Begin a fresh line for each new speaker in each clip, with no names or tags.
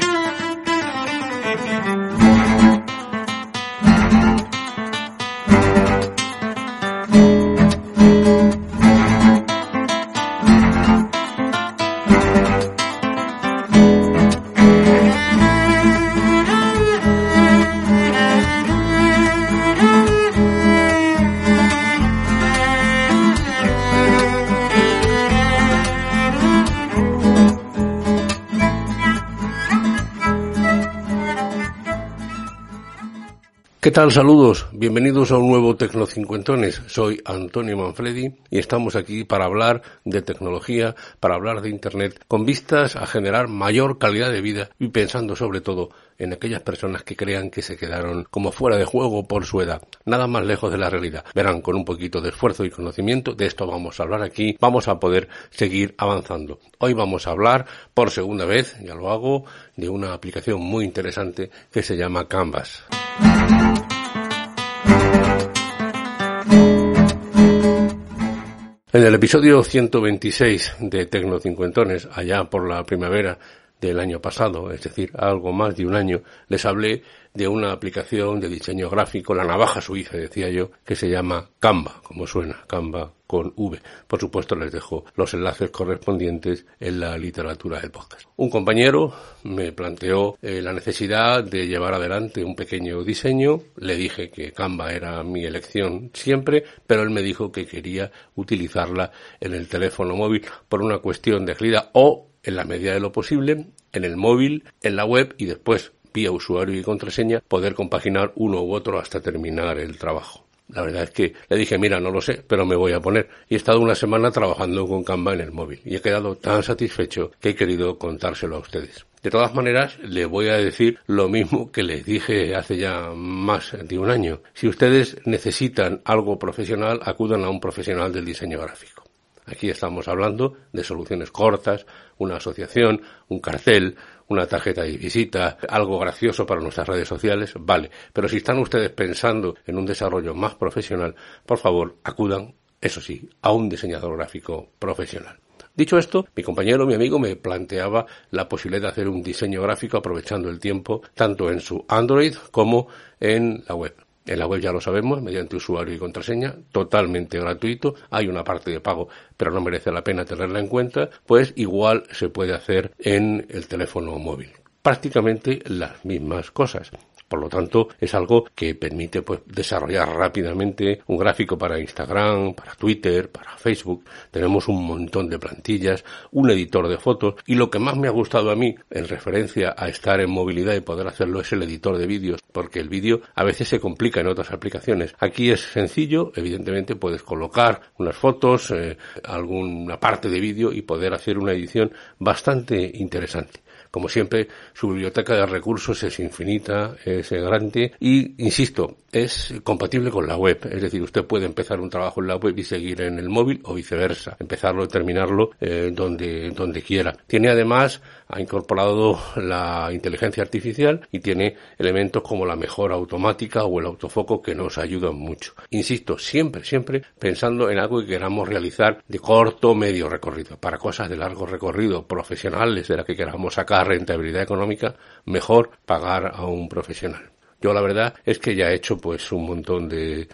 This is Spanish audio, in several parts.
Mm-hmm.
¿Qué tal? Saludos. Bienvenidos a un nuevo Tecnocincuentones. Soy Antonio Manfredi y estamos aquí para hablar de tecnología, para hablar de Internet, con vistas a generar mayor calidad de vida y pensando sobre todo en aquellas personas que crean que se quedaron como fuera de juego por su edad. Nada más lejos de la realidad. Verán, con un poquito de esfuerzo y conocimiento, de esto vamos a hablar aquí, vamos a poder seguir avanzando. Hoy vamos a hablar por segunda vez, ya lo hago, de una aplicación muy interesante que se llama Canvas. En el episodio 126 de Tecnocincuentones, allá por la primavera del año pasado, es decir, algo más de un año, les hablé de una aplicación de diseño gráfico, la navaja suiza, decía yo, que se llama Canva, como suena, Canva con V. Por supuesto, les dejo los enlaces correspondientes en la literatura del podcast. Un compañero me planteó eh, la necesidad de llevar adelante un pequeño diseño. Le dije que Canva era mi elección siempre, pero él me dijo que quería utilizarla en el teléfono móvil por una cuestión de agilidad o en la medida de lo posible, en el móvil, en la web y después vía usuario y contraseña, poder compaginar uno u otro hasta terminar el trabajo. La verdad es que le dije, mira, no lo sé, pero me voy a poner. Y he estado una semana trabajando con Canva en el móvil y he quedado tan satisfecho que he querido contárselo a ustedes. De todas maneras, le voy a decir lo mismo que les dije hace ya más de un año. Si ustedes necesitan algo profesional, acudan a un profesional del diseño gráfico. Aquí estamos hablando de soluciones cortas, una asociación, un cartel, una tarjeta de visita, algo gracioso para nuestras redes sociales, vale. Pero si están ustedes pensando en un desarrollo más profesional, por favor, acudan, eso sí, a un diseñador gráfico profesional. Dicho esto, mi compañero, mi amigo, me planteaba la posibilidad de hacer un diseño gráfico aprovechando el tiempo tanto en su Android como en la web. En la web ya lo sabemos, mediante usuario y contraseña, totalmente gratuito. Hay una parte de pago, pero no merece la pena tenerla en cuenta, pues igual se puede hacer en el teléfono móvil. Prácticamente las mismas cosas. Por lo tanto, es algo que permite pues, desarrollar rápidamente un gráfico para Instagram, para Twitter, para Facebook. Tenemos un montón de plantillas, un editor de fotos y lo que más me ha gustado a mí en referencia a estar en movilidad y poder hacerlo es el editor de vídeos, porque el vídeo a veces se complica en otras aplicaciones. Aquí es sencillo, evidentemente puedes colocar unas fotos, eh, alguna parte de vídeo y poder hacer una edición bastante interesante. Como siempre, su biblioteca de recursos es infinita, es grande y, insisto, es compatible con la web. Es decir, usted puede empezar un trabajo en la web y seguir en el móvil o viceversa, empezarlo y terminarlo eh, donde, donde quiera. Tiene además, ha incorporado la inteligencia artificial y tiene elementos como la mejora automática o el autofoco que nos ayudan mucho. Insisto, siempre, siempre pensando en algo que queramos realizar de corto o medio recorrido. Para cosas de largo recorrido, profesionales de las que queramos sacar rentabilidad económica, mejor pagar a un profesional. Yo la verdad es que ya he hecho pues un montón de,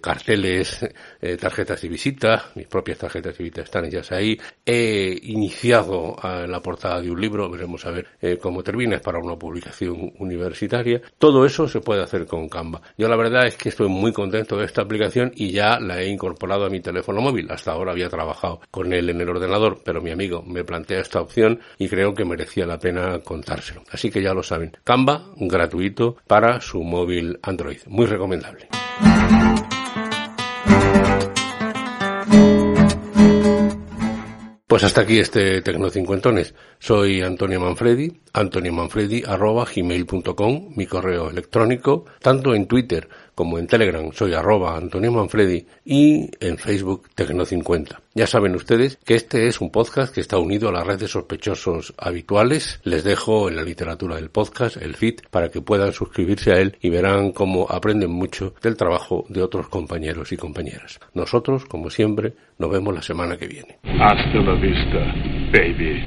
carteles, eh, tarjetas de visita, mis propias tarjetas de visita están ellas ahí. He iniciado ah, la portada de un libro, veremos a ver eh, cómo termina, es para una publicación universitaria. Todo eso se puede hacer con Canva. Yo la verdad es que estoy muy contento de esta aplicación y ya la he incorporado a mi teléfono móvil. Hasta ahora había trabajado con él en el ordenador, pero mi amigo me plantea esta opción y creo que merecía la pena contárselo. Así que ya lo saben. Canva, gratuito su móvil Android. Muy recomendable. Pues hasta aquí este Tecnocincuentones. Soy Antonio Manfredi, antoniomanfredi.gmail.com, mi correo electrónico, tanto en Twitter como en Telegram soy arroba Antonio Manfredi y en Facebook Tecno50. Ya saben ustedes que este es un podcast que está unido a la red de sospechosos habituales. Les dejo en la literatura del podcast el feed para que puedan suscribirse a él y verán cómo aprenden mucho del trabajo de otros compañeros y compañeras. Nosotros, como siempre, nos vemos la semana que viene.
Hasta la vista, baby.